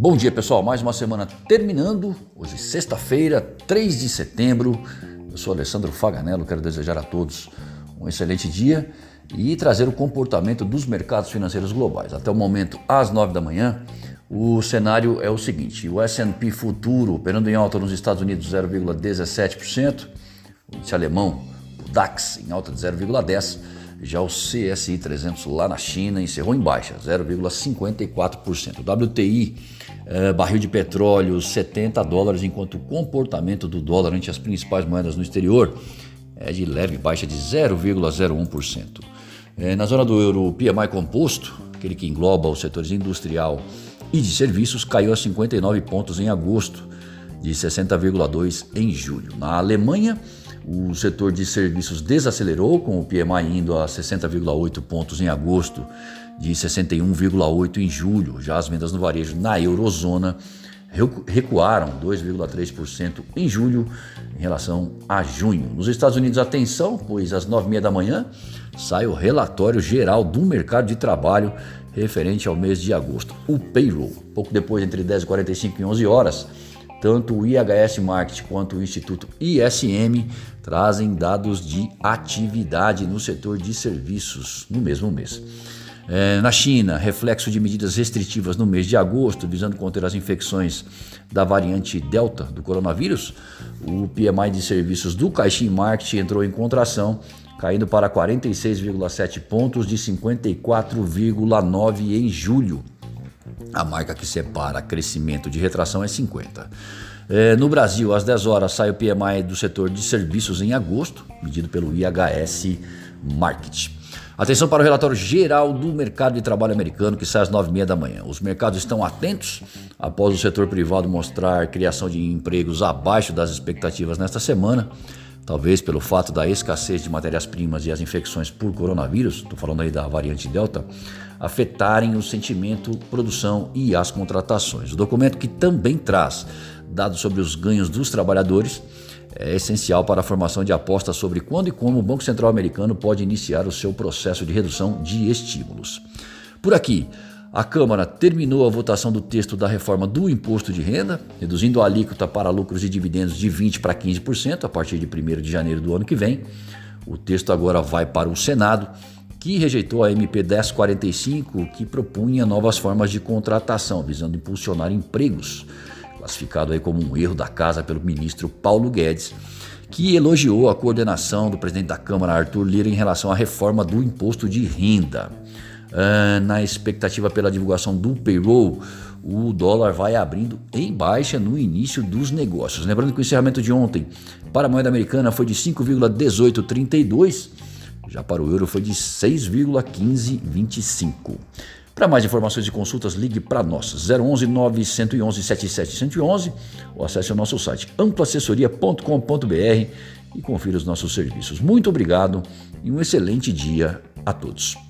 Bom dia, pessoal. Mais uma semana terminando. Hoje, sexta-feira, 3 de setembro. Eu sou Alessandro Faganello. Quero desejar a todos um excelente dia e trazer o comportamento dos mercados financeiros globais. Até o momento, às 9 da manhã, o cenário é o seguinte: o S&P futuro operando em alta nos Estados Unidos 0,17%, o índice alemão, o DAX em alta de 0,10%. Já o CSI 300 lá na China encerrou em baixa, 0,54%. O WTI, barril de petróleo, 70 dólares, enquanto o comportamento do dólar ante as principais moedas no exterior é de leve baixa de 0,01%. Eh, na zona do euro, o PMI composto, aquele que engloba os setores industrial e de serviços, caiu a 59 pontos em agosto, de 60,2 em julho. Na Alemanha, o setor de serviços desacelerou, com o PMI indo a 60,8 pontos em agosto, de 61,8 em julho. Já as vendas no varejo na eurozona recuaram 2,3% em julho em relação a junho. Nos Estados Unidos, atenção, pois às 9h30 da manhã sai o relatório geral do mercado de trabalho referente ao mês de agosto, o payroll. Pouco depois, entre 10h45 e 11 horas, tanto o IHS Market quanto o Instituto ISM trazem dados de atividade no setor de serviços no mesmo mês. É, na China, reflexo de medidas restritivas no mês de agosto, visando conter as infecções da variante Delta do coronavírus, o PMI de serviços do Caixin Market entrou em contração, caindo para 46,7 pontos de 54,9 em julho. A marca que separa crescimento de retração é 50. É, no Brasil, às 10 horas, sai o PMI do setor de serviços em agosto, medido pelo IHS Market. Atenção para o relatório geral do mercado de trabalho americano que sai às 9h30 da manhã. Os mercados estão atentos após o setor privado mostrar criação de empregos abaixo das expectativas nesta semana talvez pelo fato da escassez de matérias-primas e as infecções por coronavírus, estou falando aí da variante Delta, afetarem o sentimento, produção e as contratações. O documento que também traz dados sobre os ganhos dos trabalhadores é essencial para a formação de apostas sobre quando e como o Banco Central americano pode iniciar o seu processo de redução de estímulos. Por aqui, a Câmara terminou a votação do texto da reforma do imposto de renda, reduzindo a alíquota para lucros e dividendos de 20% para 15% a partir de 1 de janeiro do ano que vem. O texto agora vai para o Senado, que rejeitou a MP 1045, que propunha novas formas de contratação, visando impulsionar empregos, classificado aí como um erro da casa pelo ministro Paulo Guedes, que elogiou a coordenação do presidente da Câmara, Arthur Lira, em relação à reforma do imposto de renda. Uh, na expectativa pela divulgação do payroll, o dólar vai abrindo em baixa no início dos negócios. Lembrando que o encerramento de ontem para a moeda americana foi de 5,1832, já para o euro foi de 6,1525. Para mais informações e consultas, ligue para nós 011 911 7711 ou acesse o nosso site amplaassessoria.com.br e confira os nossos serviços. Muito obrigado e um excelente dia a todos.